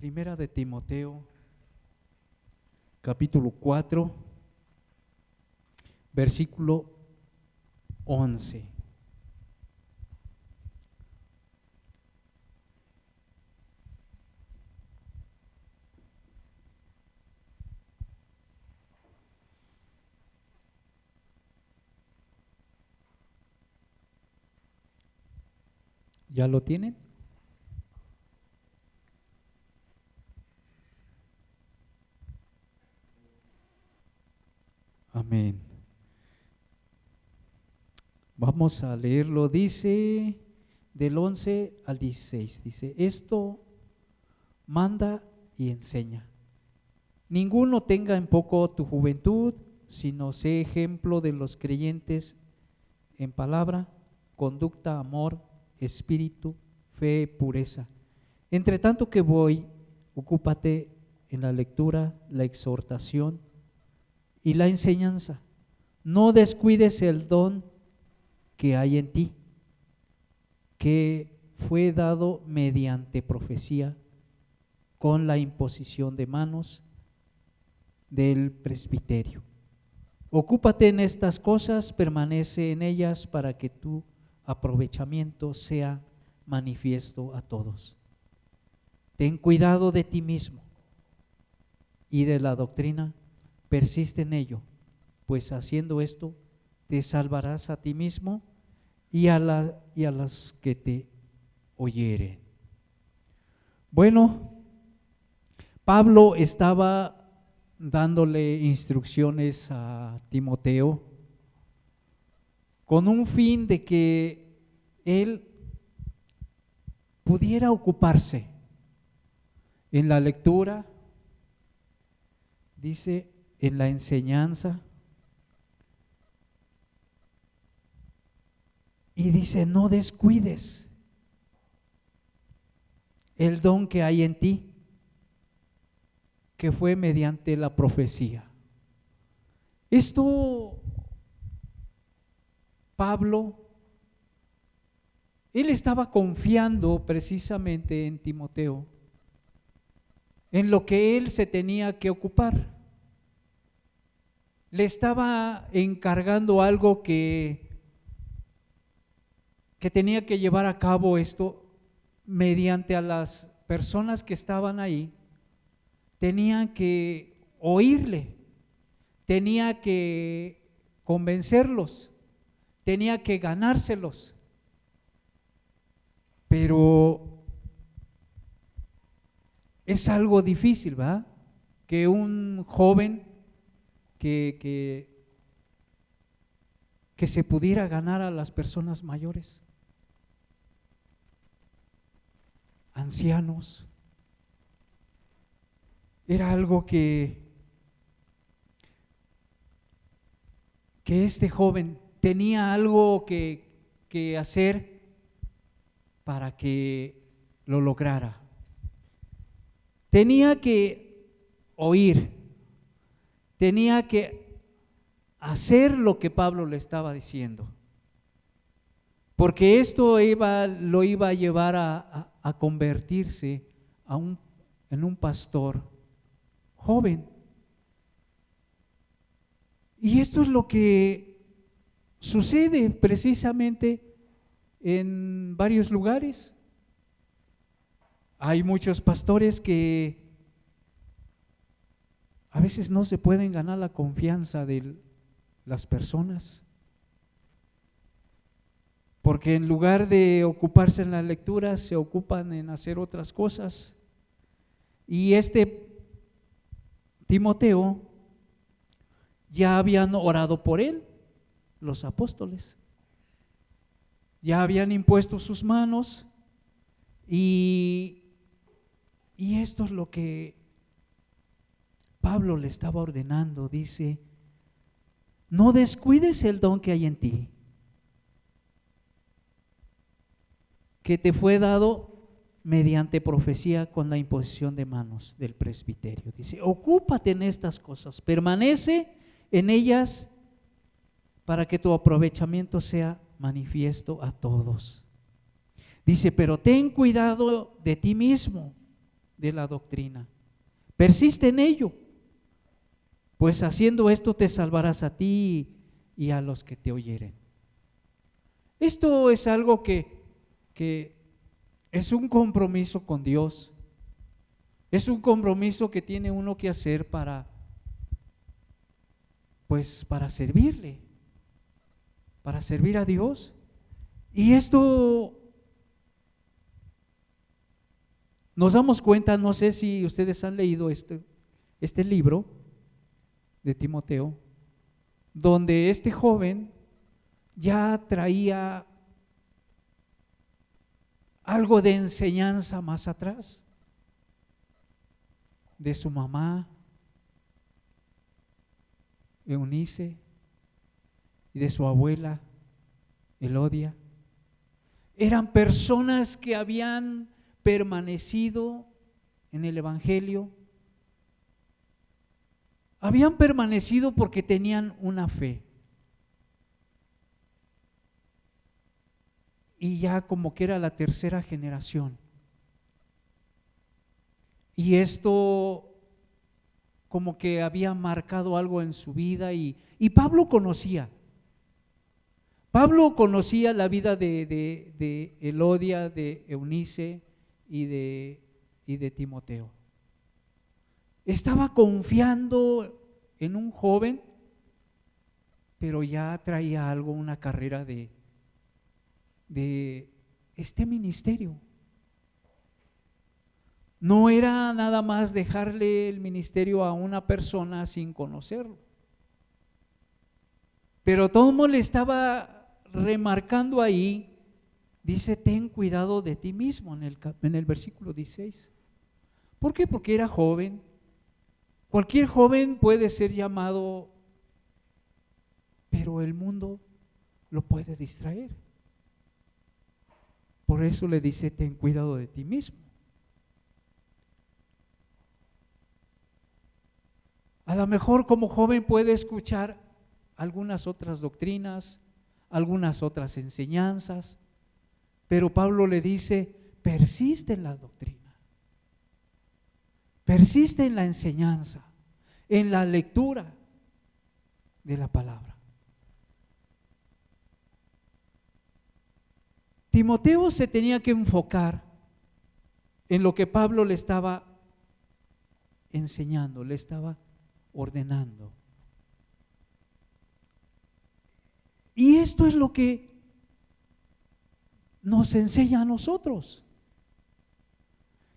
Primera de Timoteo, capítulo 4, versículo 11. ¿Ya lo tienen? Amén. Vamos a leerlo. Dice del 11 al 16. Dice, esto manda y enseña. Ninguno tenga en poco tu juventud, sino sé ejemplo de los creyentes en palabra, conducta, amor, espíritu, fe, pureza. Entre tanto que voy, ocúpate en la lectura, la exhortación y la enseñanza. No descuides el don que hay en ti, que fue dado mediante profecía con la imposición de manos del presbiterio. Ocúpate en estas cosas, permanece en ellas para que tu aprovechamiento sea manifiesto a todos. Ten cuidado de ti mismo y de la doctrina, persiste en ello, pues haciendo esto te salvarás a ti mismo y a, y a las que te oyeren. Bueno, Pablo estaba dándole instrucciones a Timoteo con un fin de que él pudiera ocuparse en la lectura, dice, en la enseñanza, y dice, no descuides el don que hay en ti, que fue mediante la profecía. Esto Pablo, él estaba confiando precisamente en Timoteo, en lo que él se tenía que ocupar. Le estaba encargando algo que, que tenía que llevar a cabo esto mediante a las personas que estaban ahí, tenían que oírle, tenía que convencerlos tenía que ganárselos. Pero es algo difícil, ¿verdad? Que un joven que, que, que se pudiera ganar a las personas mayores, ancianos, era algo que, que este joven tenía algo que, hacer para que lo lograra. Tenía que oír, tenía que hacer lo que Pablo le estaba diciendo. Porque esto lo iba a llevar a, convertirse en un pastor joven. Y esto es lo que Sucede precisamente en varios lugares. Hay muchos pastores que a veces no se pueden ganar la confianza de las personas. Porque en lugar de ocuparse en la lectura, se ocupan en hacer otras cosas. Y este Timoteo ya habían orado por él los apóstoles. Ya habían impuesto sus manos y, y esto es lo que Pablo le estaba ordenando. Dice, no descuides el don que hay en ti, que te fue dado mediante profecía con la imposición de manos del presbiterio. Dice, ocúpate en estas cosas, permanece en ellas para que tu aprovechamiento sea manifiesto a todos. Dice, pero ten cuidado de ti mismo de la doctrina. Persiste en ello, pues haciendo esto te salvarás a ti y a los que te oyeren. Esto es algo que, que es un compromiso con Dios. Es un compromiso que tiene uno que hacer para, pues, para servirle, para servir a Dios. Y esto nos damos cuenta, no sé si ustedes han leído este, este libro de Timoteo, donde este joven ya traía algo de enseñanza más atrás de su mamá, Eunice, y de su abuela, Elodia. Eran personas que habían permanecido en el Evangelio, habían permanecido porque tenían una fe. Y ya como que era la tercera generación. Y esto como que había marcado algo en su vida y, y Pablo conocía. Pablo conocía la vida de, de, de Elodia, de Eunice y de, y de Timoteo. Estaba confiando en un joven, pero ya traía algo, una carrera de, de este ministerio. No era nada más dejarle el ministerio a una persona sin conocerlo. Pero todo le estaba remarcando ahí, dice, ten cuidado de ti mismo en el, en el versículo 16. ¿Por qué? Porque era joven, Cualquier joven puede ser llamado, pero el mundo lo puede distraer. Por eso le dice, ten cuidado de ti mismo. A lo mejor como joven puede escuchar algunas otras doctrinas, algunas otras enseñanzas, pero Pablo le dice, persiste en la doctrina. Persiste en la enseñanza, en la lectura de la palabra. Timoteo se tenía que enfocar en lo que Pablo le estaba enseñando, le estaba ordenando. Y esto es lo que nos enseña a nosotros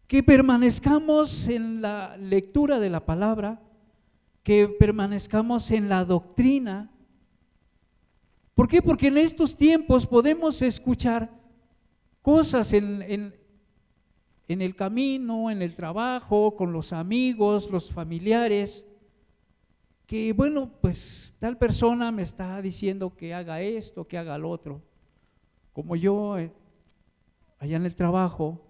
que permanezcamos en la lectura de la palabra, que permanezcamos en la doctrina. ¿Por qué? Porque en estos tiempos podemos escuchar cosas en, el camino, en el trabajo, con los amigos, los familiares, que bueno, pues tal persona me está diciendo que haga esto, que haga lo otro. Como yo, eh, allá en el trabajo,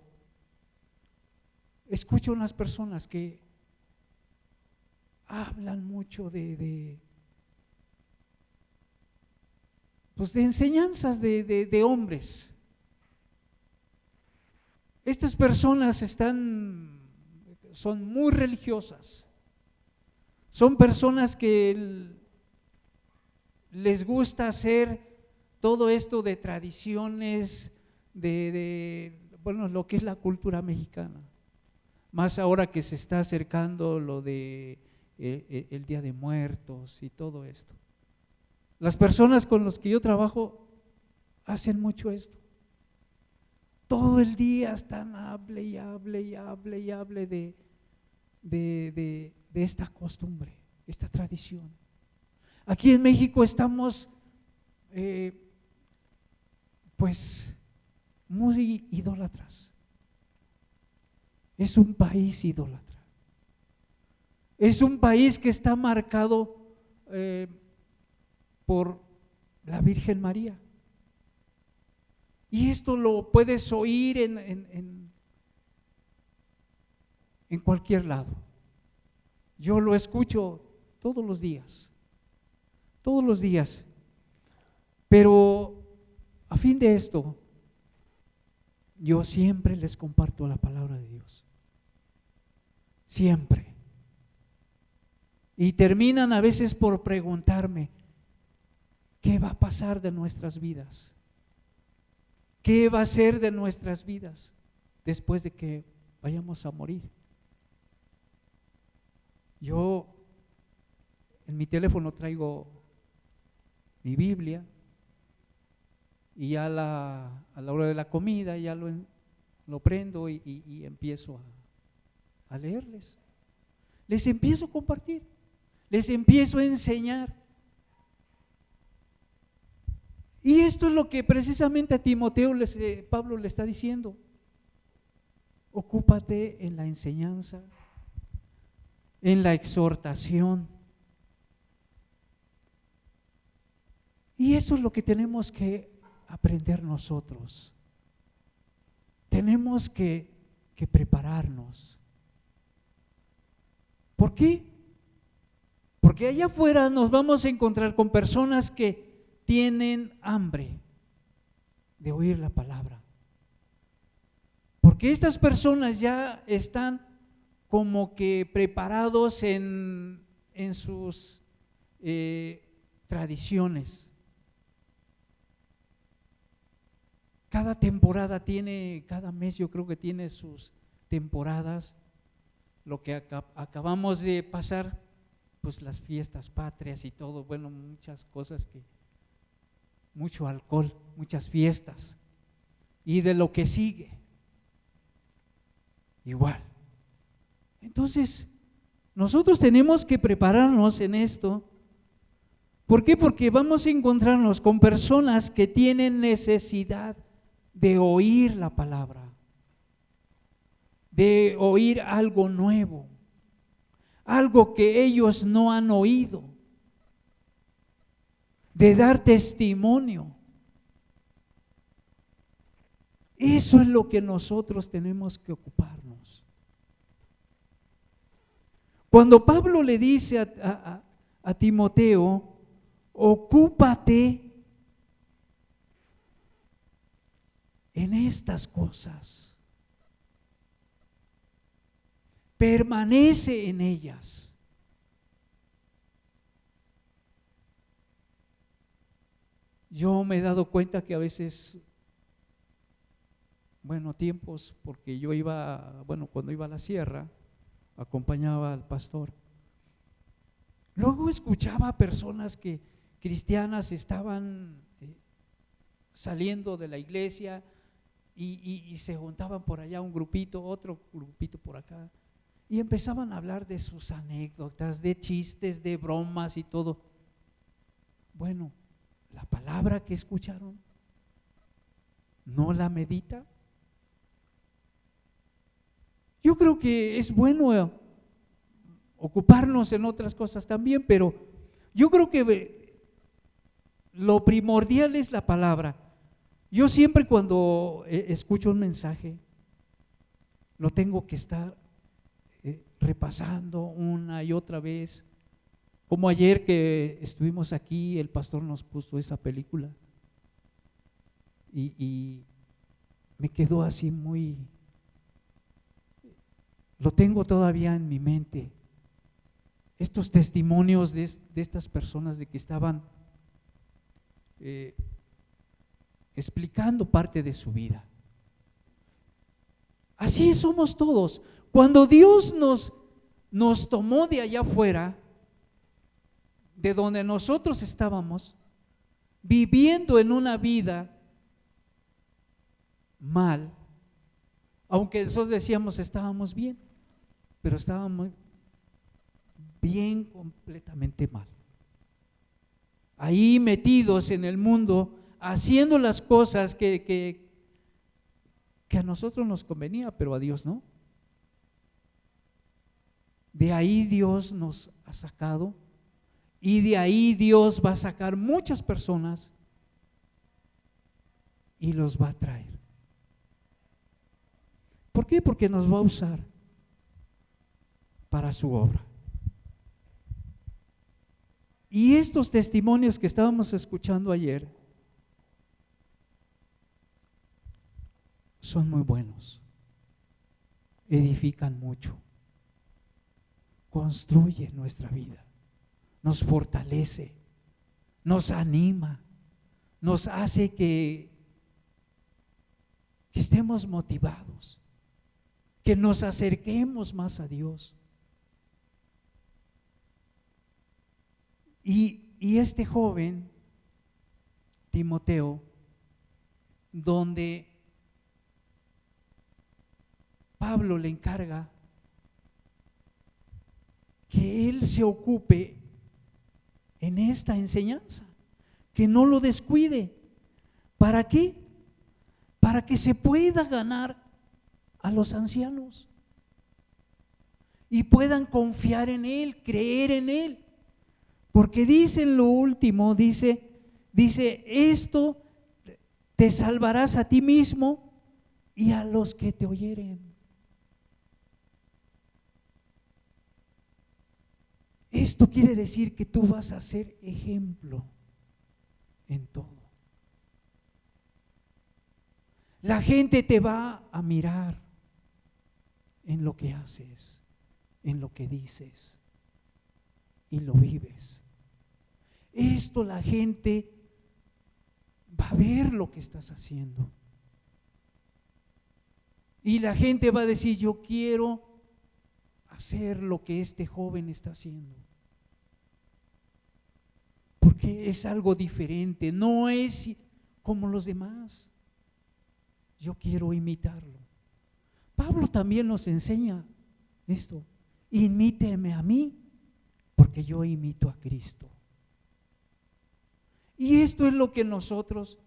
escucho unas personas que hablan mucho de, de pues de enseñanzas de, de, hombres. Estas personas están, son muy religiosas. Son personas que les gusta hacer todo esto de tradiciones, de, de, bueno, lo que es la cultura mexicana más ahora que se está acercando lo de eh, eh, el Día de Muertos y todo esto. Las personas con las que yo trabajo hacen mucho esto. Todo el día están hable y hable y hable y hable de, de, esta costumbre, esta tradición. Aquí en México estamos, eh, pues, muy idólatras. Es un país idólatra. Es un país que está marcado eh, por la Virgen María. Y esto lo puedes oír en, en, en, cualquier lado. Yo lo escucho todos los días, todos los días. Pero a fin de esto, yo siempre les comparto la palabra de Dios. siempre. Y terminan a veces por preguntarme, ¿qué va a pasar de nuestras vidas? ¿Qué va a ser de nuestras vidas después de que vayamos a morir? Yo en mi teléfono traigo mi Biblia y ya la, a la hora de la comida ya lo, lo prendo y, empiezo a, a leerles. Les empiezo a compartir, les empiezo a enseñar. Y esto es lo que precisamente a Timoteo les, eh, Pablo le está diciendo. Ocúpate en la enseñanza, en la exhortación. Y eso es lo que tenemos que aprender nosotros. Tenemos que, que prepararnos. ¿Por qué? Porque allá afuera nos vamos a encontrar con personas que tienen hambre de oír la palabra. Porque estas personas ya están como que preparados en, sus eh, tradiciones. Cada temporada tiene, cada mes yo creo que tiene sus temporadas. Lo que acabamos de pasar, pues las fiestas patrias y todo, bueno, muchas cosas que, mucho alcohol, muchas fiestas. Y de lo que sigue, igual. Entonces, nosotros tenemos que prepararnos en esto. ¿Por qué? Porque vamos a encontrarnos con personas que tienen necesidad de oír la palabra, de oír algo nuevo, algo que ellos no han oído, de dar testimonio. Eso es lo que nosotros tenemos que ocuparnos. Cuando Pablo le dice a, Timoteo, ocúpate en estas cosas. Permanece en ellas. Yo me he dado cuenta que a veces, bueno, tiempos, porque yo iba, bueno, cuando iba a la sierra, acompañaba al pastor. Luego escuchaba a personas que cristianas estaban eh, saliendo de la iglesia y, se juntaban por allá un grupito, otro grupito por acá, y empezaban a hablar de sus anécdotas, de chistes, de bromas y todo. Bueno, la palabra que escucharon, ¿no la medita? Yo creo que es bueno eh, ocuparnos en otras cosas también, pero yo creo que lo primordial es la palabra. Yo siempre cuando eh, escucho un mensaje, lo tengo que estar repasando una y otra vez. Como ayer que estuvimos aquí, el pastor nos puso esa película y, me quedó así muy, lo tengo todavía en mi mente. Estos testimonios de, estas personas de que estaban eh, explicando parte de su vida. Así somos todos. Cuando Dios nos, nos tomó de allá afuera, de donde nosotros estábamos, viviendo en una vida mal, aunque nosotros decíamos estábamos bien pero estábamos bien completamente mal. Ahí metidos en el mundo, haciendo las cosas que, que, que a nosotros nos convenía, pero a Dios no. De ahí Dios nos ha sacado y de ahí Dios va a sacar muchas personas y los va a traer. ¿Por qué? Porque nos va a usar para su obra. Y estos testimonios que estábamos escuchando ayer son muy buenos, edifican mucho. construye nuestra vida, nos fortalece, nos anima, nos hace que, que estemos motivados, que nos acerquemos más a Dios. Y, y este joven, Timoteo, donde Pablo le encarga que él se ocupe en esta enseñanza, que no lo descuide. ¿Para qué? Para que se pueda ganar a los ancianos y puedan confiar en Él, creer en Él. Porque dice en lo último, dice, dice, esto te salvarás a ti mismo y a los que te oyeren. Esto quiere decir que tú vas a ser ejemplo en todo. La gente te va a mirar en lo que haces, en lo que dices y lo vives. Esto la gente va a ver lo que estás haciendo. Y la gente va a decir, yo quiero hacer lo que este joven está haciendo porque es algo diferente, no es como los demás. Yo quiero imitarlo. Pablo también nos enseña esto, imíteme a mí, porque yo imito a Cristo. Y esto es lo que nosotros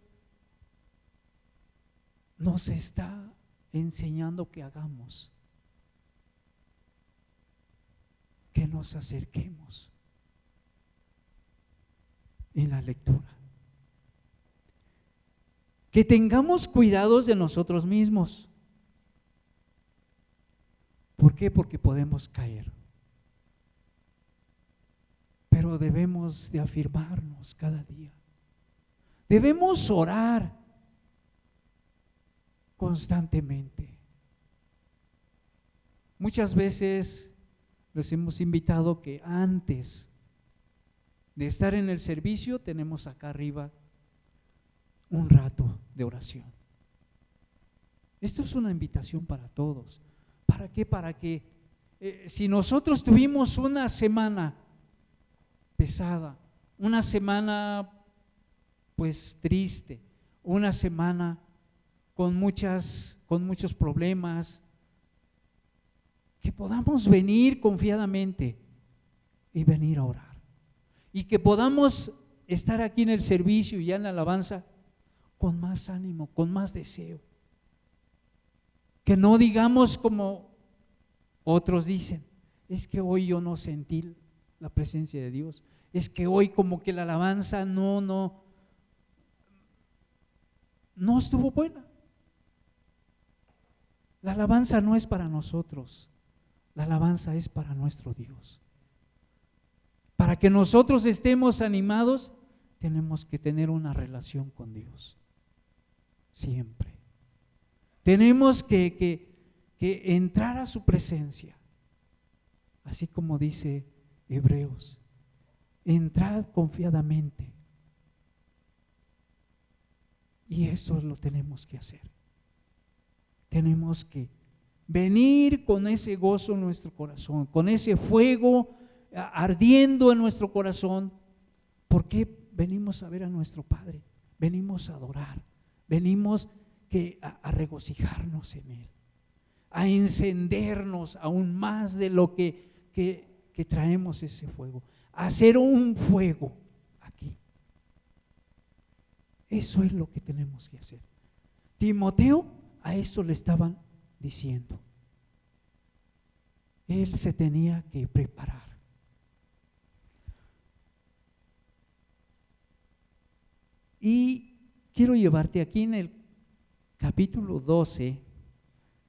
nos está enseñando que hagamos, que nos acerquemos en la lectura. Que tengamos cuidados de nosotros mismos. ¿Por qué? Porque podemos caer. Pero debemos de afirmarnos cada día. Debemos orar constantemente. Muchas veces les hemos invitado que antes de estar en el servicio, tenemos acá arriba un rato de oración. Esto es una invitación para todos. ¿Para qué? Para que eh, si nosotros tuvimos una semana pesada, una semana pues triste, una semana con muchas con muchos problemas, que podamos venir confiadamente y venir a orar y que podamos estar aquí en el servicio y en la alabanza con más ánimo, con más deseo. Que no digamos como otros dicen, es que hoy yo no sentí la presencia de Dios, es que hoy como que la alabanza no, no, no estuvo buena. La alabanza no es para nosotros, la alabanza es para nuestro Dios. Para que nosotros estemos animados, tenemos que tener una relación con Dios. Siempre. Tenemos que, que, entrar a su presencia. Así como dice Hebreos. Entrad confiadamente. Y eso lo tenemos que hacer. Tenemos que venir con ese gozo en nuestro corazón, con ese fuego ardiendo en nuestro corazón, ¿por qué venimos a ver a nuestro Padre? Venimos a adorar, venimos que, a, regocijarnos en Él, a encendernos aún más de lo que, que, que traemos ese fuego, a hacer un fuego aquí. Eso es lo que tenemos que hacer. Timoteo a esto le estaban diciendo. Él se tenía que preparar. Y quiero llevarte aquí en el capítulo 12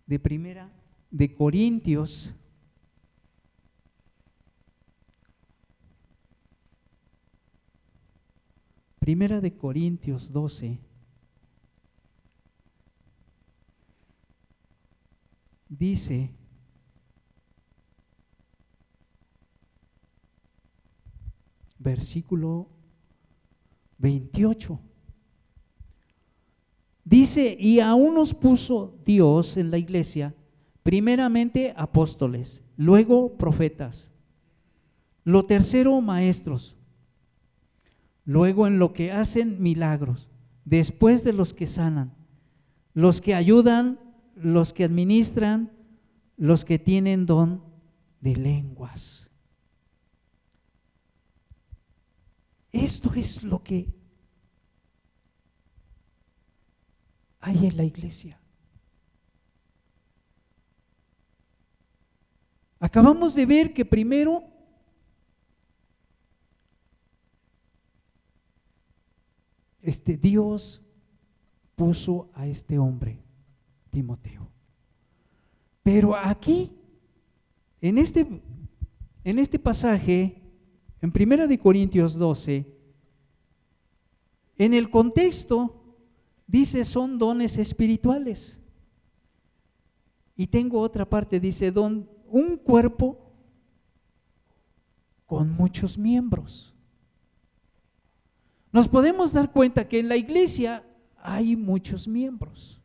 de Primera de Corintios. Primera de Corintios 12. Dice versículo 28. Dice, y aún nos puso Dios en la iglesia, primeramente apóstoles, luego profetas, lo tercero maestros, luego en lo que hacen milagros, después de los que sanan, los que ayudan, los que administran, los que tienen don de lenguas. Esto es lo que en la iglesia. Acabamos de ver que primero este Dios puso a este hombre, Timoteo. Pero aquí, en este, en este pasaje, en Primera de Corintios 12, en el contexto dice son dones espirituales. Y tengo otra parte, dice don, un cuerpo con muchos miembros. Nos podemos dar cuenta que en la iglesia hay muchos miembros.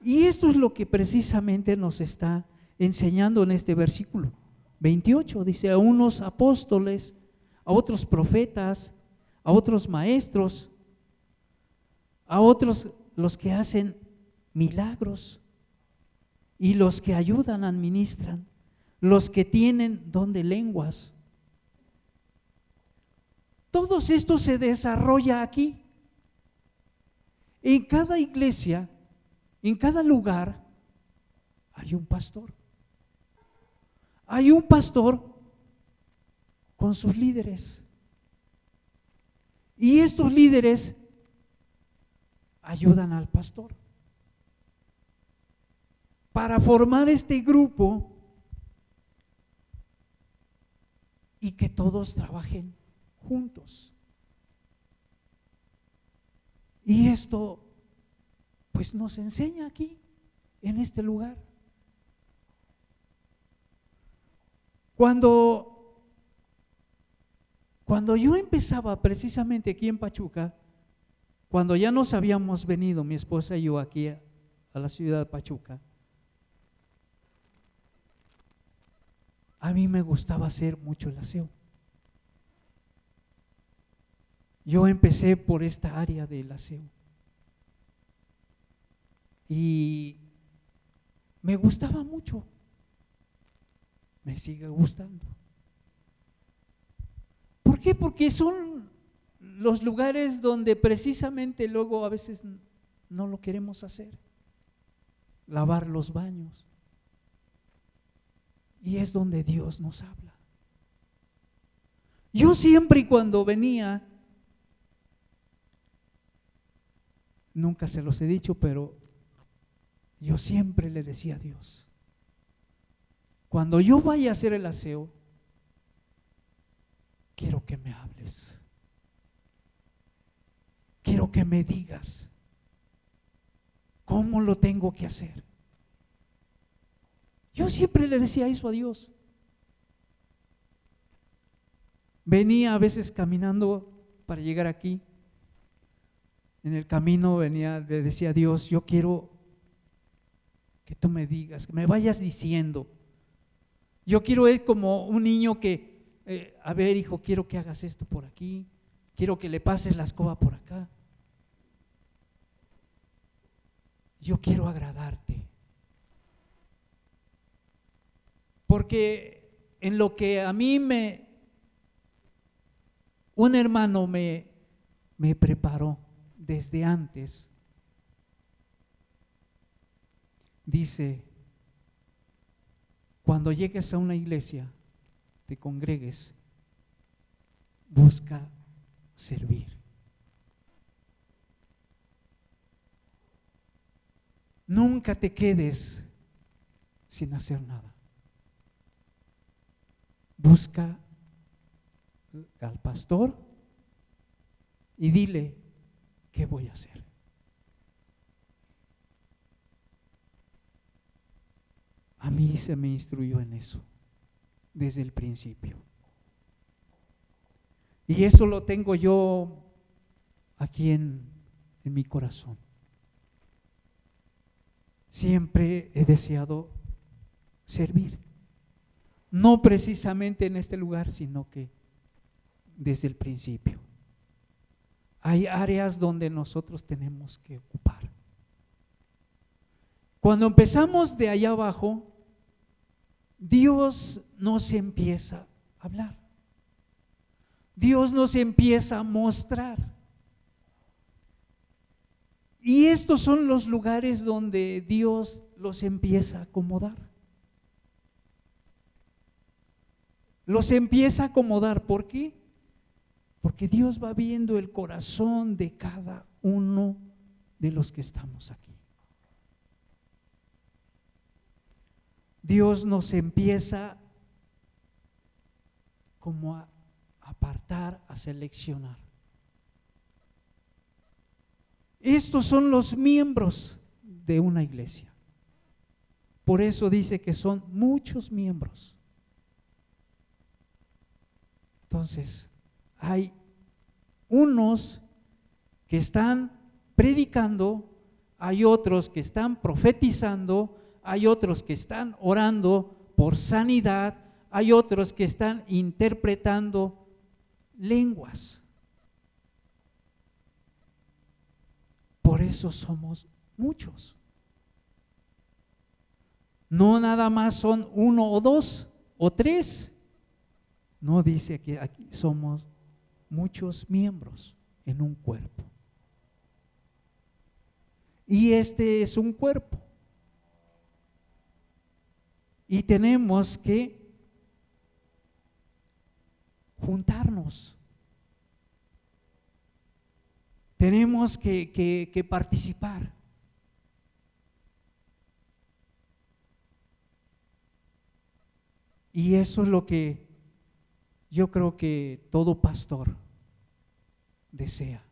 Y esto es lo que precisamente nos está enseñando en este versículo 28. Dice a unos apóstoles, a otros profetas, a otros maestros, a otros los que hacen milagros y los que ayudan, administran, los que tienen don de lenguas. Todo esto se desarrolla aquí. En cada iglesia, en cada lugar, hay un pastor. Hay un pastor con sus líderes. Y estos líderes ayudan al pastor. Para formar este grupo y que todos trabajen juntos. Y esto pues nos enseña aquí, en este lugar. Cuando, cuando yo empezaba precisamente aquí en Pachuca, cuando ya nos habíamos venido, mi esposa y yo, aquí a, la ciudad de Pachuca, a mí me gustaba hacer mucho el aseo. Yo empecé por esta área del aseo. Y me gustaba mucho. Me sigue gustando. ¿Por qué? Porque son los lugares donde precisamente luego a veces no lo queremos hacer. Lavar los baños. Y es donde Dios nos habla. Yo siempre y cuando venía, nunca se los he dicho, pero yo siempre le decía a Dios, cuando yo vaya a hacer el aseo, quiero que me hables quiero que me digas cómo lo tengo que hacer. Yo siempre le decía eso a Dios. Venía a veces caminando para llegar aquí. En el camino venía, le decía a Dios, yo quiero que tú me digas, que me vayas diciendo. Yo quiero ir como un niño que, eh, a ver hijo, quiero que hagas esto por aquí, quiero que le pases la escoba por acá. Yo quiero agradarte. Porque en lo que a mí me, un hermano me, me preparó desde antes, dice, cuando llegues a una iglesia, te congregues, busca servir. Nunca te quedes sin hacer nada. Busca al pastor y dile, ¿qué voy a hacer? A mí se me instruyó en eso desde el principio. Y eso lo tengo yo aquí en, en mi corazón. Siempre he deseado servir. No precisamente en este lugar, sino que desde el principio. Hay áreas donde nosotros tenemos que ocupar. Cuando empezamos de allá abajo, Dios nos empieza a hablar. Dios nos empieza a mostrar. Y estos son los lugares donde Dios los empieza a acomodar. Los empieza a acomodar. ¿Por qué? Porque Dios va viendo el corazón de cada uno de los que estamos aquí. Dios nos empieza como a apartar, a seleccionar. Estos son los miembros de una iglesia. Por eso dice que son muchos miembros. Entonces, hay unos que están predicando, hay otros que están profetizando, hay otros que están orando por sanidad, hay otros que están interpretando lenguas. Por eso somos muchos. No nada más son uno o dos o tres. No dice que aquí somos muchos miembros en un cuerpo. Y este es un cuerpo. Y tenemos que juntarnos. Tenemos que, que participar. Y eso es lo que yo creo que todo pastor desea.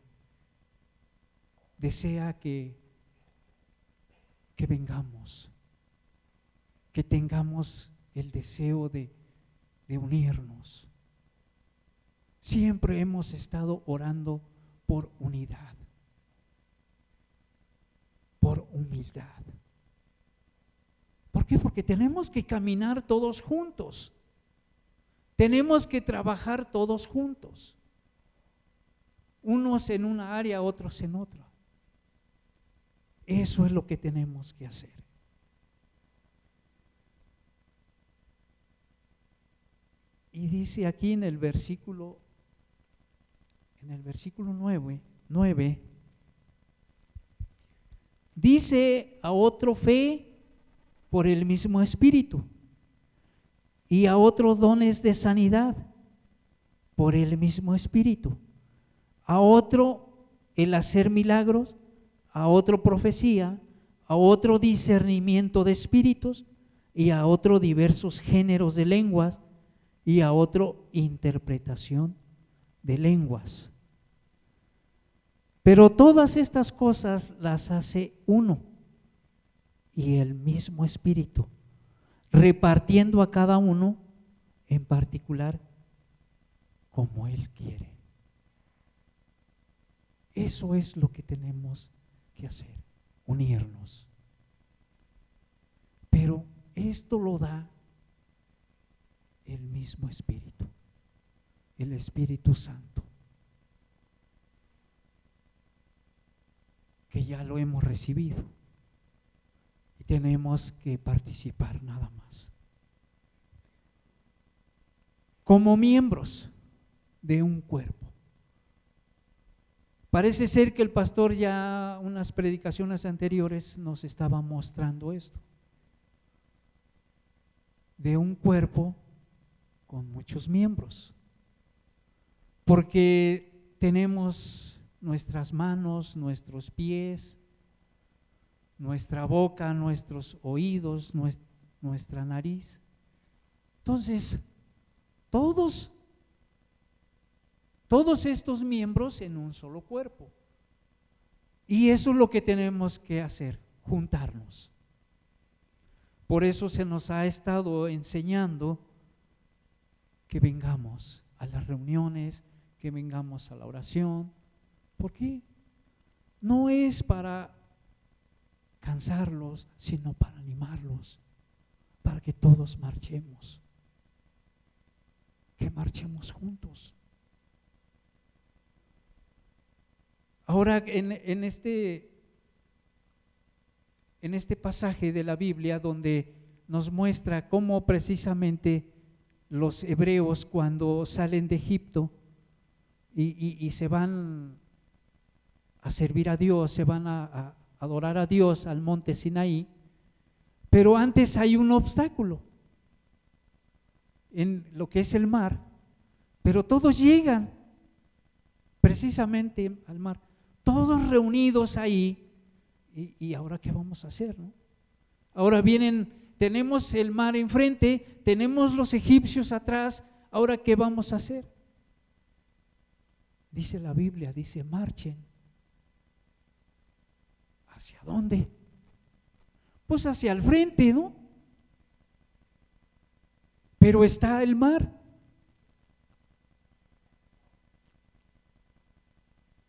Desea que, que vengamos, que tengamos el deseo de, de unirnos. Siempre hemos estado orando por unidad, por humildad. ¿Por qué? Porque tenemos que caminar todos juntos. Tenemos que trabajar todos juntos. Unos en una área, otros en otra. Eso es lo que tenemos que hacer. Y dice aquí en el versículo en el versículo 9, 9 dice a otro fe por el mismo espíritu y a otros dones de sanidad por el mismo espíritu, a otro el hacer milagros, a otro profecía, a otro discernimiento de espíritus y a otro diversos géneros de lenguas y a otro interpretación de lenguas. Pero todas estas cosas las hace uno y el mismo espíritu repartiendo a cada uno en particular como Él quiere. Eso es lo que tenemos que hacer, unirnos. Pero esto lo da el mismo Espíritu, el Espíritu Santo, que ya lo hemos recibido tenemos que participar nada más. Como miembros de un cuerpo. Parece ser que el pastor ya unas predicaciones anteriores nos estaba mostrando esto. De un cuerpo con muchos miembros. Porque tenemos nuestras manos, nuestros pies, nuestra boca, nuestros oídos, nuestra nariz. Entonces, todos, todos estos miembros en un solo cuerpo. Y eso es lo que tenemos que hacer, juntarnos. Por eso se nos ha estado enseñando que vengamos a las reuniones, que vengamos a la oración. ¿Por qué? No es para cansarlos, sino para animarlos, para que todos marchemos, que marchemos juntos. Ahora, en, en, este, en este pasaje de la Biblia donde nos muestra cómo precisamente los hebreos cuando salen de Egipto y, se van a servir a Dios, se van a, adorar a Dios al monte Sinaí, pero antes hay un obstáculo en lo que es el mar, pero todos llegan precisamente al mar, todos reunidos ahí, y, ahora qué vamos a hacer, ¿no? Ahora vienen, tenemos el mar enfrente, tenemos los egipcios atrás, ahora qué vamos a hacer. Dice la Biblia, dice, marchen. ¿Hacia dónde? Pues hacia el frente, ¿no? Pero está el mar.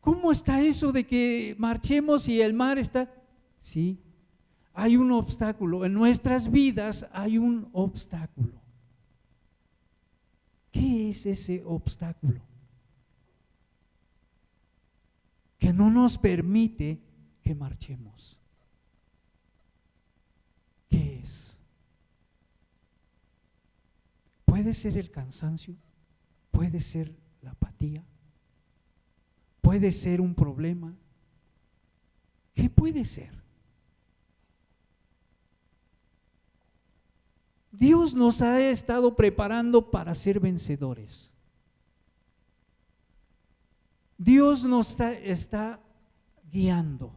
¿Cómo está eso de que marchemos y el mar está? Sí, hay un obstáculo. En nuestras vidas hay un obstáculo. ¿Qué es ese obstáculo? No nos permite que marchemos. ¿Qué es? Puede ser el cansancio, puede ser la apatía, puede ser un problema. ¿Qué puede ser? Dios nos ha estado preparando para ser vencedores. Dios nos está, guiando.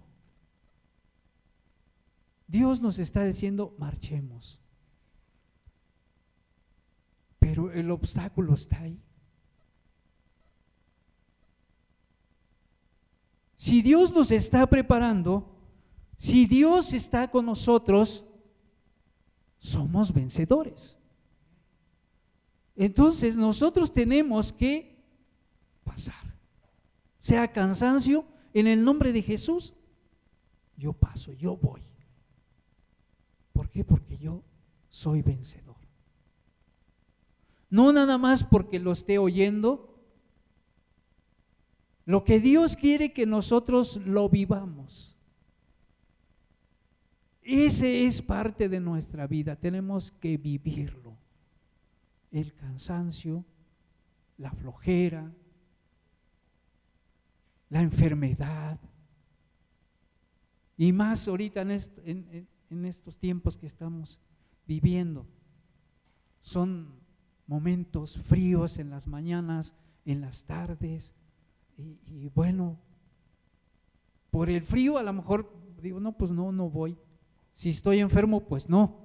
Dios nos está diciendo, marchemos. Pero el obstáculo está ahí. Si Dios nos está preparando, si Dios está con nosotros, somos vencedores. Entonces nosotros tenemos que pasar, sea cansancio, en el nombre de Jesús, yo paso, yo voy. ¿Por qué? Porque yo soy vencedor. No nada más porque lo esté oyendo. Lo que Dios quiere que nosotros lo vivamos. Ese es parte de nuestra vida. Tenemos que vivirlo. El cansancio, la flojera, la enfermedad. Y más ahorita en, estos tiempos que estamos viviendo. Son momentos fríos en las mañanas, en las tardes. Y, y, bueno, por el frío a lo mejor digo, no, pues no, no voy. Si estoy enfermo, pues no,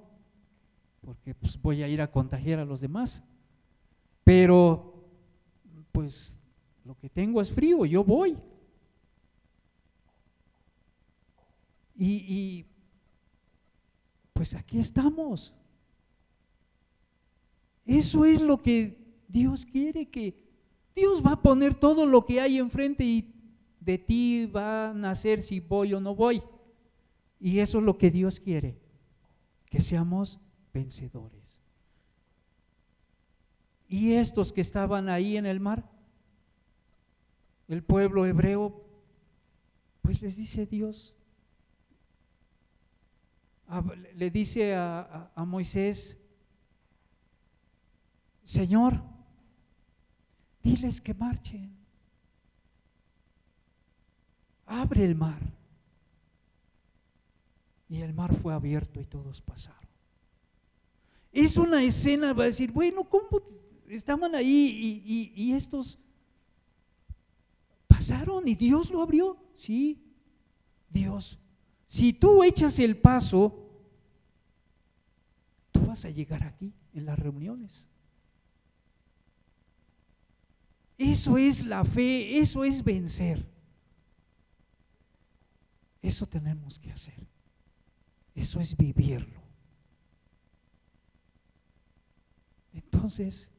porque pues voy a ir a contagiar a los demás. Pero, pues lo que tengo es frío, yo voy. Y, pues aquí estamos. Eso es lo que Dios quiere que Dios va a poner todo lo que hay enfrente y de ti va a nacer si voy o no voy. Y eso es lo que Dios quiere, que seamos vencedores. Y estos que estaban ahí en el mar, el pueblo hebreo, pues les dice Dios, le dice a, Moisés, Señor, diles que marchen. Abre el mar. Y el mar fue abierto y todos pasaron. Es una escena, va a decir, bueno, ¿cómo estaban ahí y, y estos pasaron y Dios lo abrió? Sí, Dios si tú echas el paso, tú vas a llegar aquí en las reuniones. Eso es la fe, eso es vencer. Eso tenemos que hacer. Eso es vivirlo. Entonces,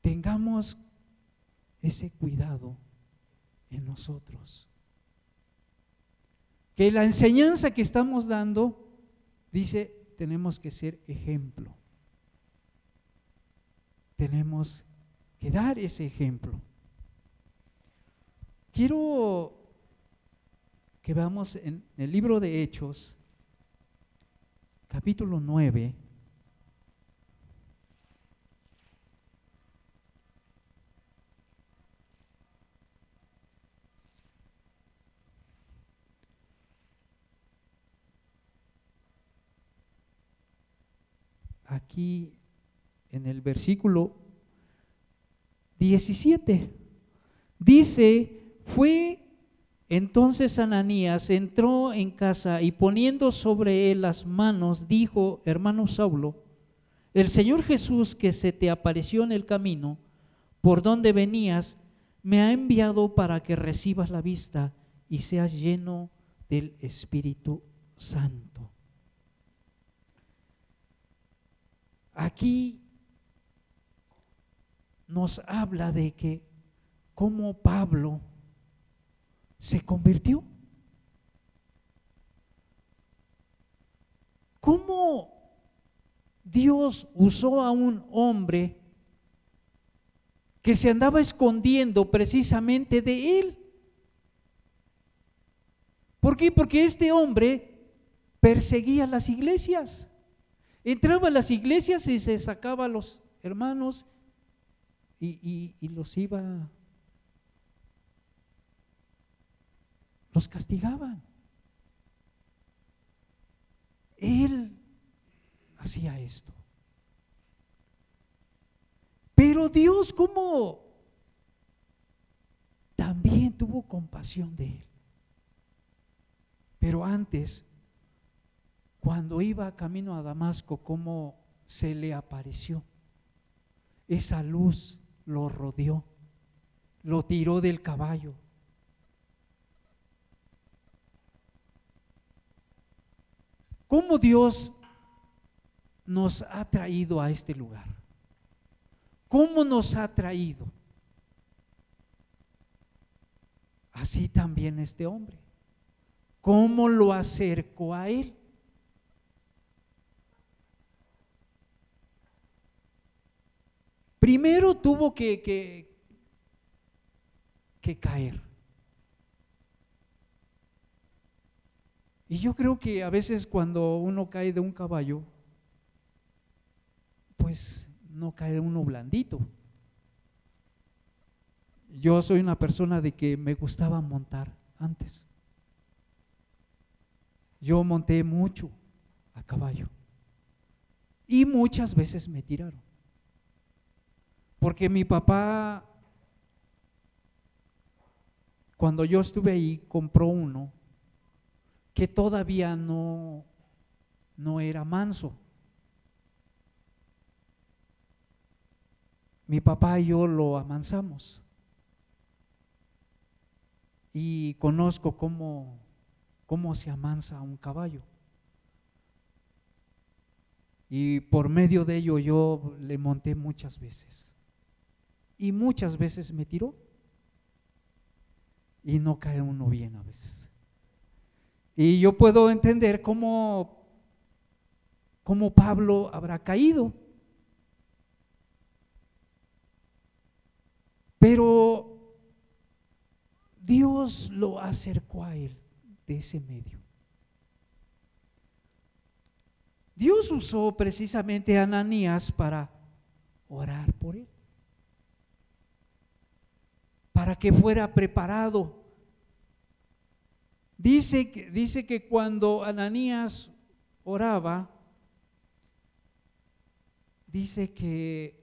tengamos ese cuidado en nosotros. Que la enseñanza que estamos dando, dice, tenemos que ser ejemplo. Tenemos que dar ese ejemplo. Quiero que veamos en el libro de Hechos, capítulo 9, aquí en el versículo 17. Dice, fue entonces Ananías, entró en casa y poniendo sobre él las manos, dijo, hermano Saulo, el Señor Jesús que se te apareció en el camino, por donde venías, me ha enviado para que recibas la vista y seas lleno del Espíritu Santo. Aquí nos habla de que como Pablo se convirtió. ¿Cómo Dios usó a un hombre que se andaba escondiendo precisamente de él? ¿Por qué? Porque este hombre perseguía las iglesias. Entraba a las iglesias y se sacaba a los hermanos y, los iba, los castigaban. Él hacía esto. Pero Dios como también tuvo compasión de él. Pero antes cuando iba camino a Damasco, cómo se le apareció. Esa luz lo rodeó, lo tiró del caballo. ¿Cómo Dios nos ha traído a este lugar? ¿Cómo nos ha traído? Así también este hombre. ¿Cómo lo acercó a él? Primero tuvo que, que, caer. Y yo creo que a veces cuando uno cae de un caballo, pues no cae uno blandito. Yo soy una persona de que me gustaba montar antes. Yo monté mucho a caballo. Y muchas veces me tiraron. Porque mi papá, cuando yo estuve ahí, compró uno que todavía no, no era manso. Mi papá y yo lo amansamos. Y conozco cómo, cómo se amansa un caballo. Y por medio de ello yo le monté muchas veces y muchas veces me tiró. Y no cae uno bien a veces. Y yo puedo entender cómo, cómo Pablo habrá caído. Pero Dios lo acercó a él de ese medio. Dios usó precisamente a Ananías para orar por él para que fuera preparado. Dice que, dice que cuando Ananías oraba, dice que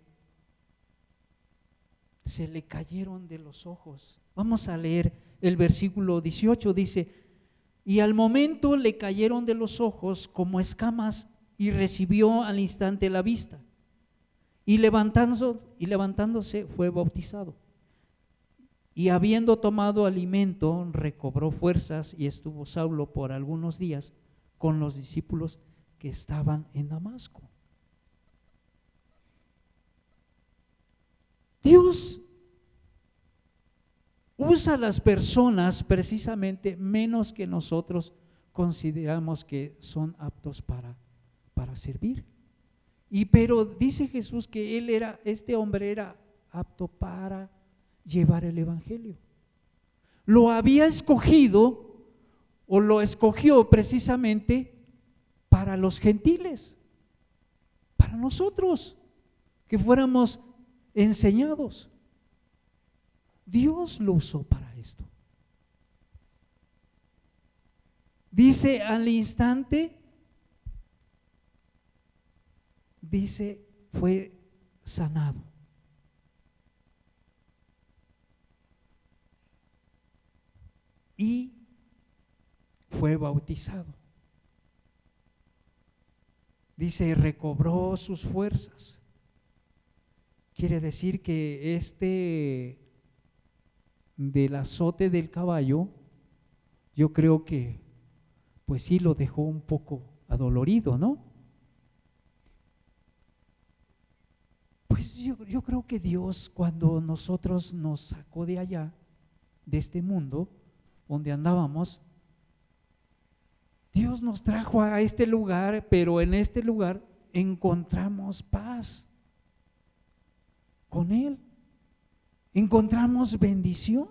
se le cayeron de los ojos. Vamos a leer el versículo 18, dice, y al momento le cayeron de los ojos como escamas y recibió al instante la vista. Y levantándose, y levantándose fue bautizado. Y habiendo tomado alimento, recobró fuerzas y estuvo Saulo por algunos días con los discípulos que estaban en Damasco. Dios usa a las personas precisamente menos que nosotros consideramos que son aptos para, para servir. Y pero dice Jesús que él era, este hombre era apto para llevar el evangelio. Lo había escogido o lo escogió precisamente para los gentiles, para nosotros, que fuéramos enseñados. Dios lo usó para esto. Dice al instante, dice, fue sanado. Y fue bautizado. Dice, recobró sus fuerzas. Quiere decir que este del azote del caballo, yo creo que pues sí lo dejó un poco adolorido, ¿no? Pues yo, yo, creo que Dios cuando nosotros nos sacó de allá, de este mundo donde andábamos, Dios nos trajo a este lugar, pero en este lugar encontramos paz con Él encontramos bendición.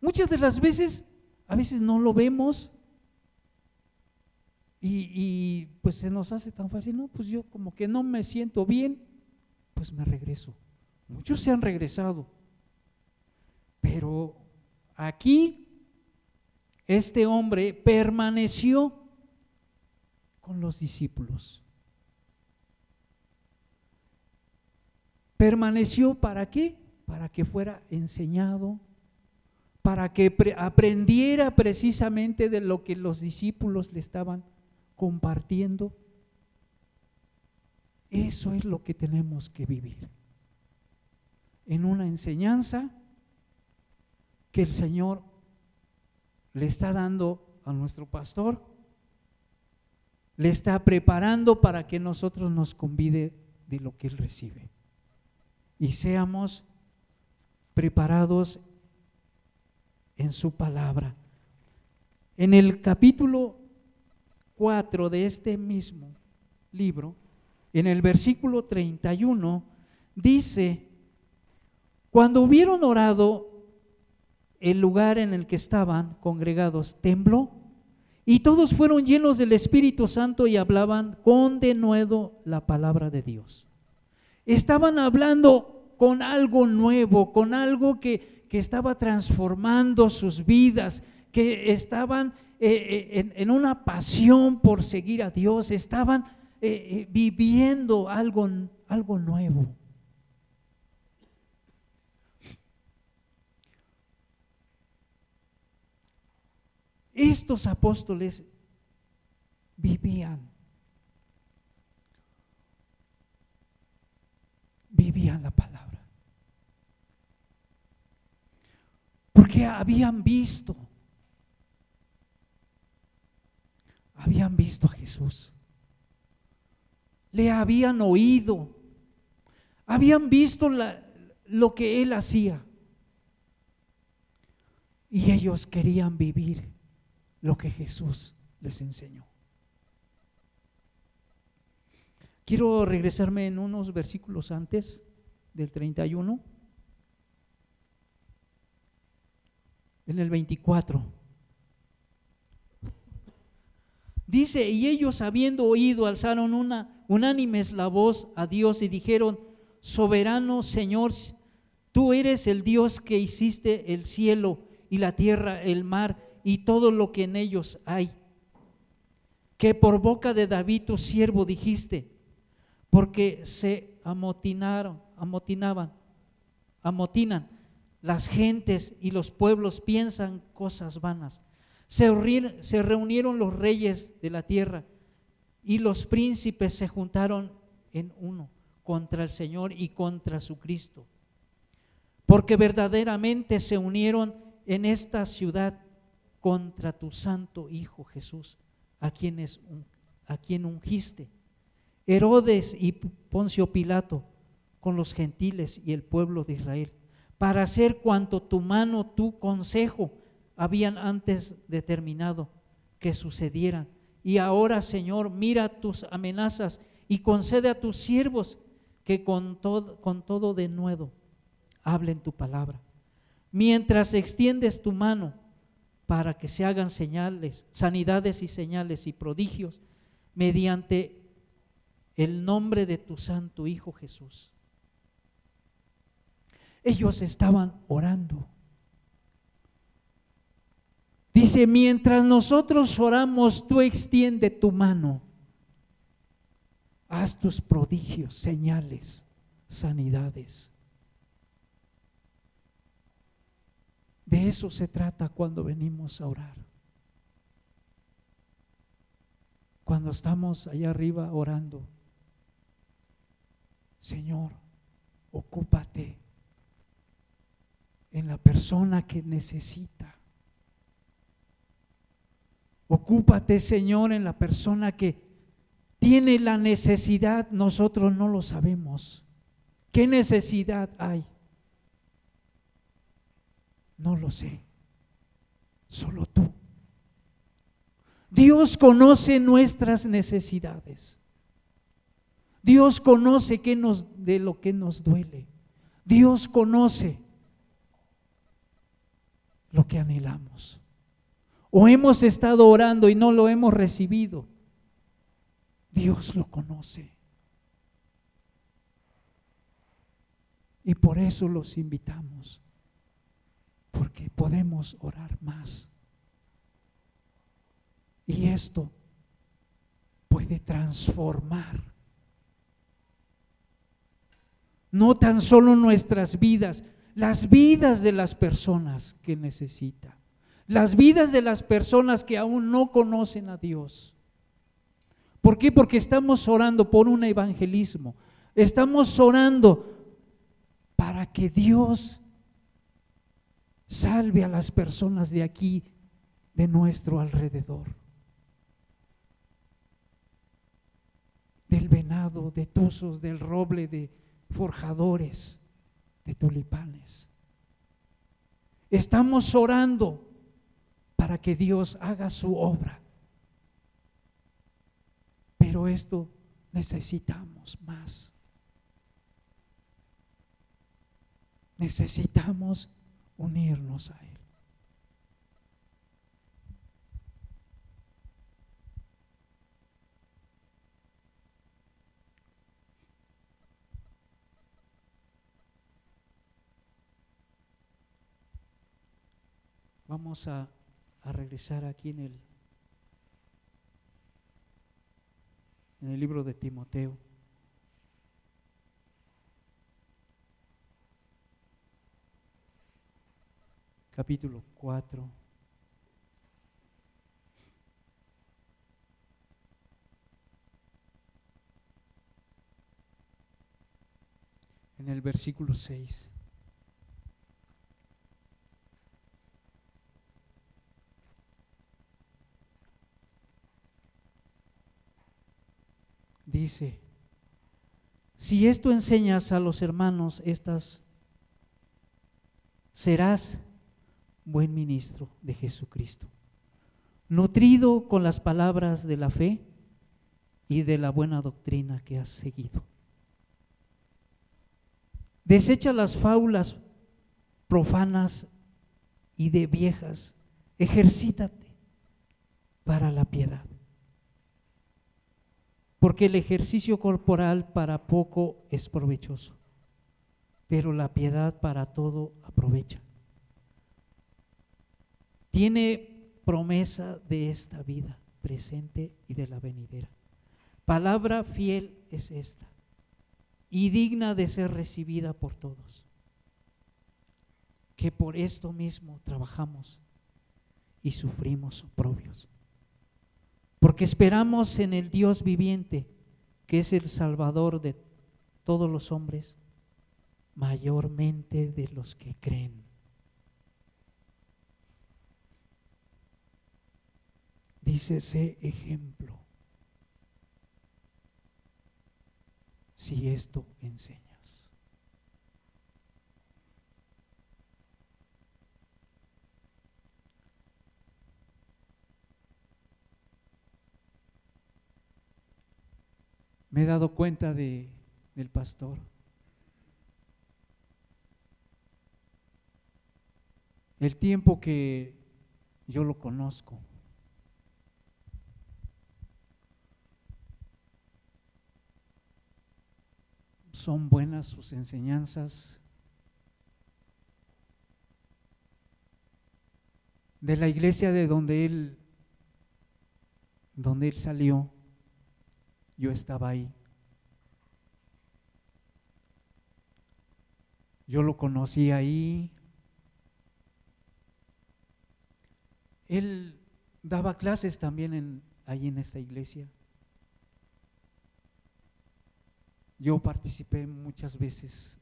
Muchas de las veces, a veces no lo vemos y, pues se nos hace tan fácil, no, pues yo como que no me siento bien, pues me regreso. Muchos se han regresado, pero aquí este hombre permaneció con los discípulos. Permaneció para qué? Para que fuera enseñado, para que aprendiera precisamente de lo que los discípulos le estaban compartiendo. Eso es lo que tenemos que vivir. En una enseñanza que el Señor le está dando a nuestro pastor, le está preparando para que nosotros nos convide de lo que Él recibe y seamos preparados en su palabra. En el capítulo 4 de este mismo libro, en el versículo 31, dice, cuando hubieron orado, el lugar en el que estaban congregados tembló y todos fueron llenos del Espíritu Santo y hablaban con denuedo la palabra de Dios. Estaban hablando con algo nuevo, con algo que, estaba transformando sus vidas, que estaban eh, eh, en, una pasión por seguir a Dios, estaban eh, viviendo algo, algo nuevo. Estos apóstoles vivían. Vivían la palabra. Porque habían visto, habían visto a Jesús, le habían oído, habían visto lo que él hacía. Y ellos querían vivir lo que Jesús les enseñó. Quiero regresarme en unos versículos antes del 31, en el 24. Dice, y ellos habiendo oído alzaron una unánimes la voz a Dios y dijeron, soberano Señor, tú eres el Dios que hiciste el cielo y la tierra, el mar y todo lo que en ellos hay. Que por boca de David tu siervo dijiste, porque se amotinaron, amotinaban, amotinan. Las gentes y los pueblos piensan cosas vanas. Se reunieron, se reunieron los reyes de la tierra y los príncipes se juntaron en uno contra el Señor y contra su Cristo. Porque verdaderamente se unieron en esta ciudad contra tu santo Hijo Jesús, a quien, es, a quien ungiste Herodes y Poncio Pilato con los gentiles y el pueblo de Israel, para hacer cuanto tu mano, tu consejo habían antes determinado que sucedieran. Y ahora, Señor, mira tus amenazas y concede a tus siervos que con todo, con todo de nuevo hablen tu palabra. Mientras extiendes tu mano para que se hagan señales, sanidades y señales y prodigios mediante el nombre de tu santo Hijo Jesús. Ellos estaban orando. Dice, mientras nosotros oramos, tú extiende tu mano haz tus prodigios, señales, sanidades. De eso se trata cuando venimos a orar. Cuando estamos allá arriba orando, Señor, ocúpate en la persona que necesita. Ocúpate, Señor, en la persona que tiene la necesidad, nosotros no lo sabemos. ¿Qué necesidad hay? No lo sé. Solo tú. Dios conoce nuestras necesidades. Dios conoce nos, de lo que nos duele. Dios conoce lo que anhelamos. O hemos estado orando y no lo hemos recibido. Dios lo conoce. Y por eso los invitamos, porque podemos orar más. Y esto puede transformar no tan solo nuestras vidas, las vidas de las personas que necesitan, las vidas de las personas que aún no conocen a Dios. ¿Por qué? Porque estamos orando por un evangelismo. Estamos orando para que Dios salve a las personas de aquí, de nuestro alrededor. Del venado, de tuzos, del roble, de forjadores, de tulipanes. Estamos orando para que Dios haga su obra pero esto necesitamos más. Necesitamos unirnos a Él. Vamos a, a regresar aquí en el en el libro de Timoteo. Capítulo 4. En el versículo 6. dice, si esto enseñas a los hermanos, estas serás buen ministro de Jesucristo, nutrido con las palabras de la fe y de la buena doctrina que has seguido. Desecha las faulas profanas y de viejas, ejercítate para la piedad porque el ejercicio corporal para poco es provechoso, pero la piedad para todo aprovecha. Tiene promesa de esta vida presente y de la venidera. Palabra fiel es esta y digna de ser recibida por todos, que por esto mismo trabajamos y sufrimos oprobios porque esperamos en el Dios viviente, que es el Salvador de todos los hombres, mayormente de los que creen. Dice, sé ejemplo. Si esto enseñas. Me he dado cuenta de, del pastor. El tiempo que yo lo conozco. Son buenas sus enseñanzas. De la iglesia de donde él donde él salió, yo estaba ahí. Yo lo conocí ahí. Él daba clases también en, ahí en esta iglesia. Yo participé muchas veces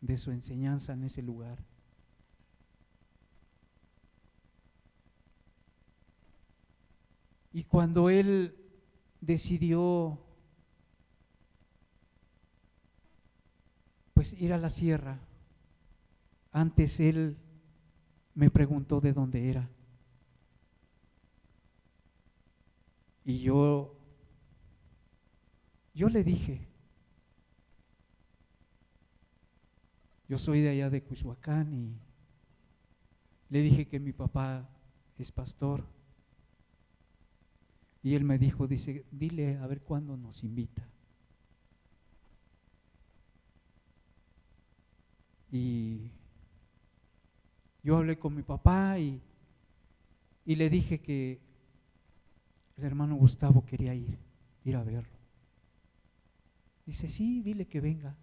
de su enseñanza en ese lugar. Y cuando él decidió pues ir a la sierra, antes él me preguntó de dónde era. Y yo yo le dije, yo soy de allá de Cuchuacán y le dije que mi papá es pastor. Y él me dijo, dice, dile a ver cuándo nos invita. Y yo hablé con mi papá y, y le dije que el hermano Gustavo quería ir, ir a verlo. Dice, sí, dile que venga.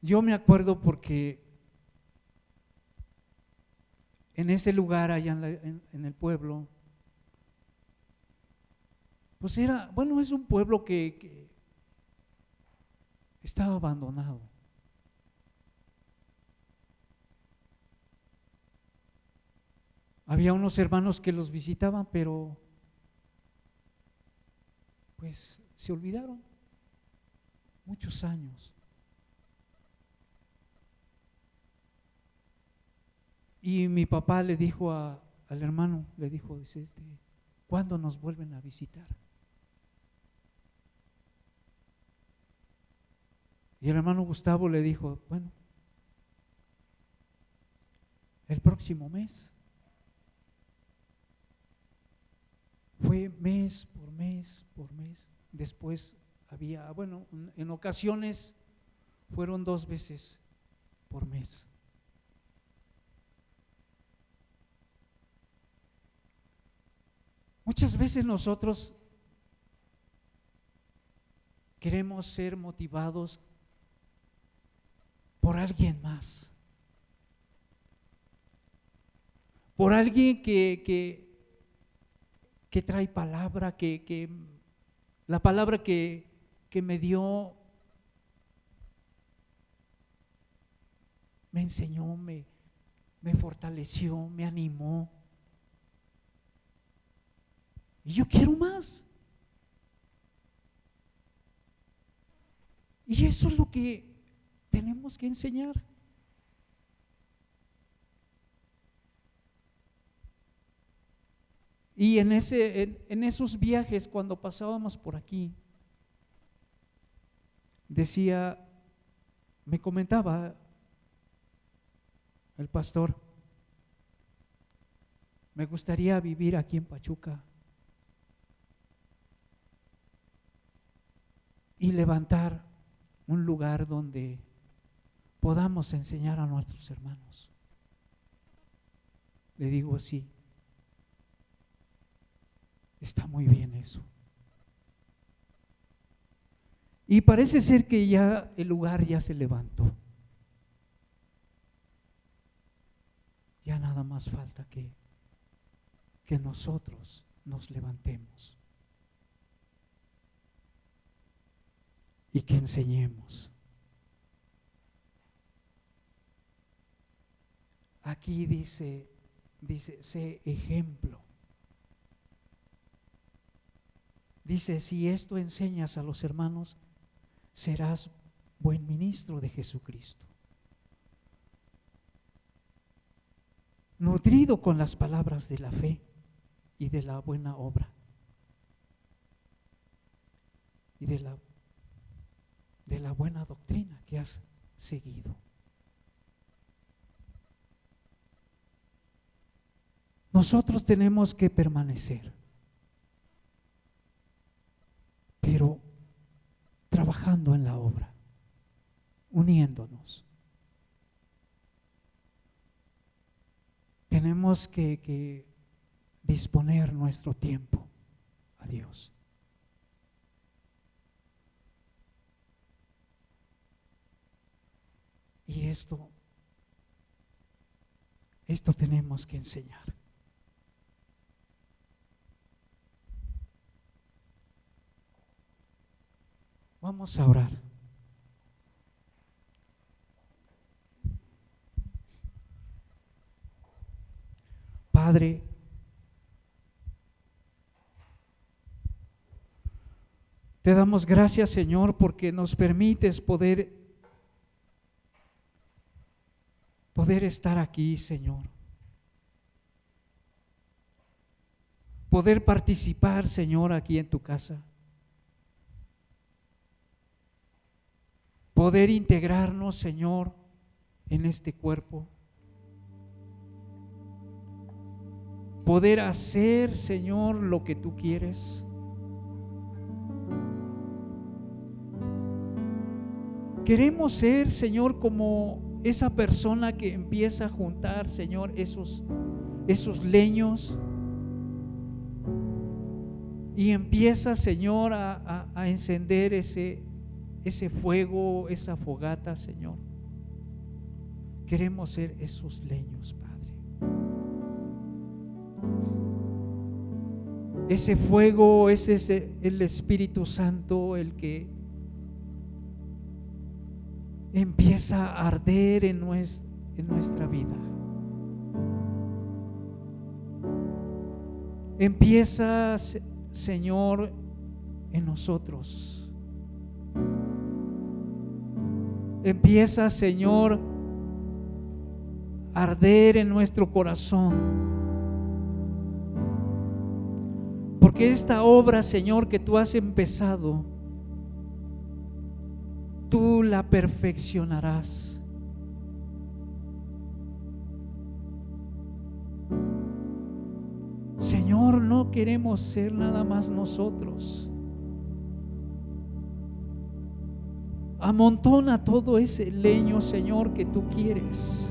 Yo me acuerdo porque en ese lugar allá en, el pueblo, pues era, bueno, es un pueblo que, estaba abandonado. Había unos hermanos que los visitaban, pero pues se olvidaron muchos años. Y mi papá le dijo al hermano, le dijo, dice, este, ¿cuándo nos vuelven a visitar? Y el hermano Gustavo le dijo, bueno, el próximo mes. Fue mes por mes por mes. Después había, bueno, en ocasiones fueron dos veces por mes. Muchas veces nosotros queremos ser motivados por alguien más, por alguien que, que, trae palabra, que, la palabra que, que me dio me enseñó, me, me fortaleció, me animó. Y yo quiero más. Y eso es lo que tenemos que enseñar. Y en, ese, en, esos viajes, cuando pasábamos por aquí, decía, me comentaba el pastor, me gustaría vivir aquí en Pachuca. y levantar un lugar donde podamos enseñar a nuestros hermanos. Le digo sí, está muy bien eso. Y parece ser que ya el lugar ya se levantó. Ya nada más falta que, que nosotros nos levantemos. y que enseñemos. Aquí dice, dice, sé ejemplo. Dice, si esto enseñas a los hermanos, serás buen ministro de Jesucristo. nutrido con las palabras de la fe y de la buena obra y de la, de la buena doctrina que has seguido. Nosotros tenemos que permanecer, pero trabajando en la obra, uniéndonos. Tenemos que, que disponer nuestro tiempo a Dios. Y esto, esto tenemos que enseñar. Vamos a orar. Padre, te damos gracias Señor porque nos permites poder poder estar aquí, Señor. Poder participar, Señor, aquí en tu casa. Poder integrarnos, Señor, en este cuerpo. Poder hacer, Señor, lo que tú quieres. Queremos ser, Señor, como esa persona que empieza a juntar, Señor, esos, esos leños y empieza, Señor, a, a encender ese, ese fuego, esa fogata, Señor. Queremos ser esos leños, Padre. Ese fuego es el Espíritu Santo el que empieza a arder en, en nuestra vida. Empieza, Señor, en nosotros. Empieza, Señor, a arder en nuestro corazón. Porque esta obra, Señor, que tú has empezado, tú la perfeccionarás. Señor, no queremos ser nada más nosotros. Amontona todo ese leño, Señor, que tú quieres.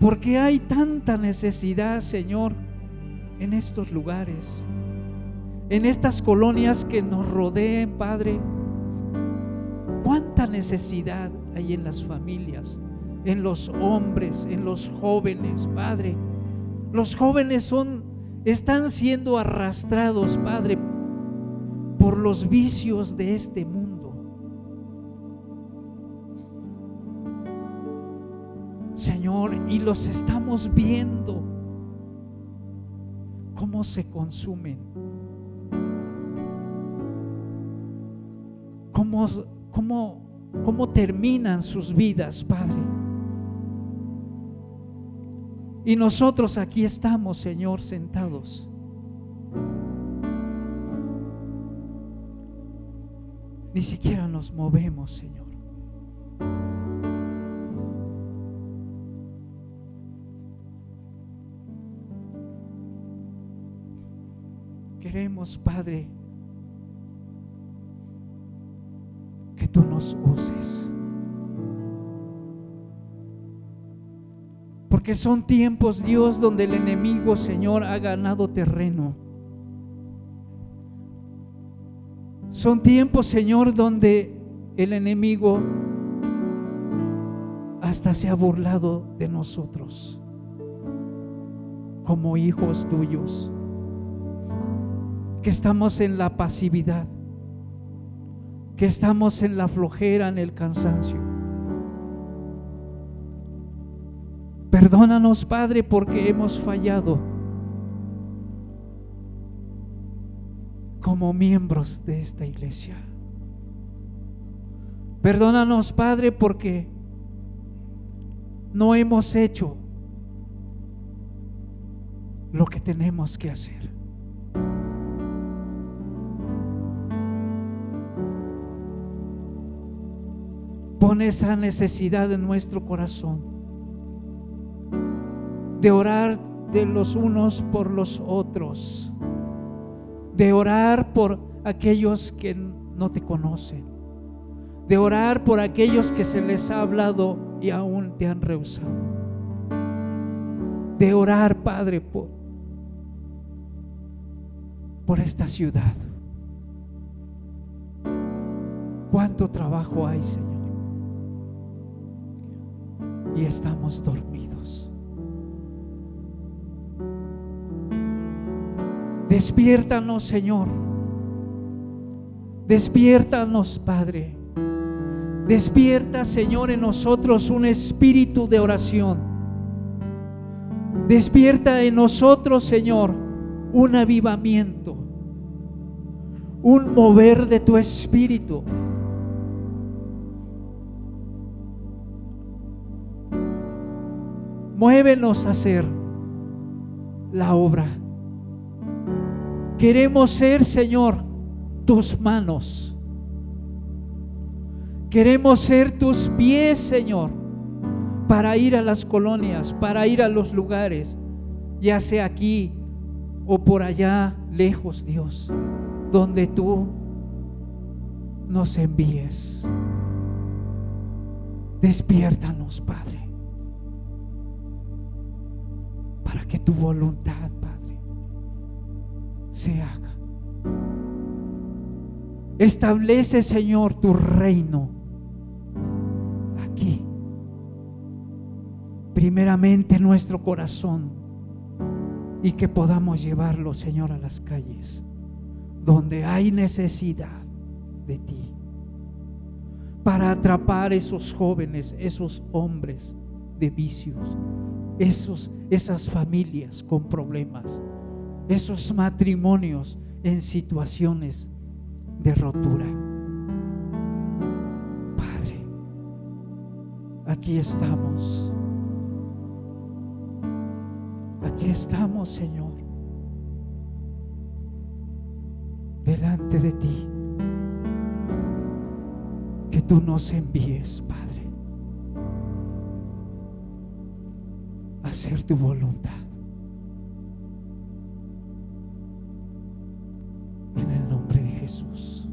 Porque hay tanta necesidad, Señor, en estos lugares en estas colonias que nos rodeen, Padre. Cuánta necesidad hay en las familias, en los hombres, en los jóvenes, Padre. Los jóvenes son están siendo arrastrados, Padre, por los vicios de este mundo. Y los estamos viendo cómo se consumen cómo, cómo, terminan sus vidas, Padre. Y nosotros aquí estamos, Señor, sentados. Ni siquiera nos movemos, Señor. Queremos, Padre, tú nos uses. Porque son tiempos, Dios, donde el enemigo, Señor, ha ganado terreno. Son tiempos, Señor, donde el enemigo hasta se ha burlado de nosotros como hijos tuyos, que estamos en la pasividad, que estamos en la flojera, en el cansancio. Perdónanos, Padre, porque hemos fallado como miembros de esta iglesia. Perdónanos, Padre, porque no hemos hecho lo que tenemos que hacer. Pon esa necesidad en nuestro corazón de orar de los unos por los otros, de orar por aquellos que no te conocen, de orar por aquellos que se les ha hablado y aún te han rehusado, de orar, Padre, por, por esta ciudad. ¿Cuánto trabajo hay, Señor? Y estamos dormidos. Despiértanos, Señor. Despiértanos, Padre. Despierta, Señor, en nosotros un espíritu de oración. Despierta en nosotros, Señor, un avivamiento, un mover de tu espíritu. Muévenos a hacer la obra. Queremos ser, Señor, tus manos. Queremos ser tus pies, Señor, para ir a las colonias, para ir a los lugares, ya sea aquí o por allá lejos, Dios, donde tú nos envíes. Despiértanos, Padre, para que tu voluntad, Padre, se haga. Establece, Señor, tu reino aquí. Primeramente nuestro corazón y que podamos llevarlo, Señor, a las calles donde hay necesidad de ti para atrapar esos jóvenes, esos hombres de vicios, esos, esas familias con problemas, esos matrimonios en situaciones de rotura. Padre, aquí estamos. Aquí estamos, Señor, delante de ti. Que tú nos envíes, Padre, hacer tu voluntad. En el nombre de Jesús.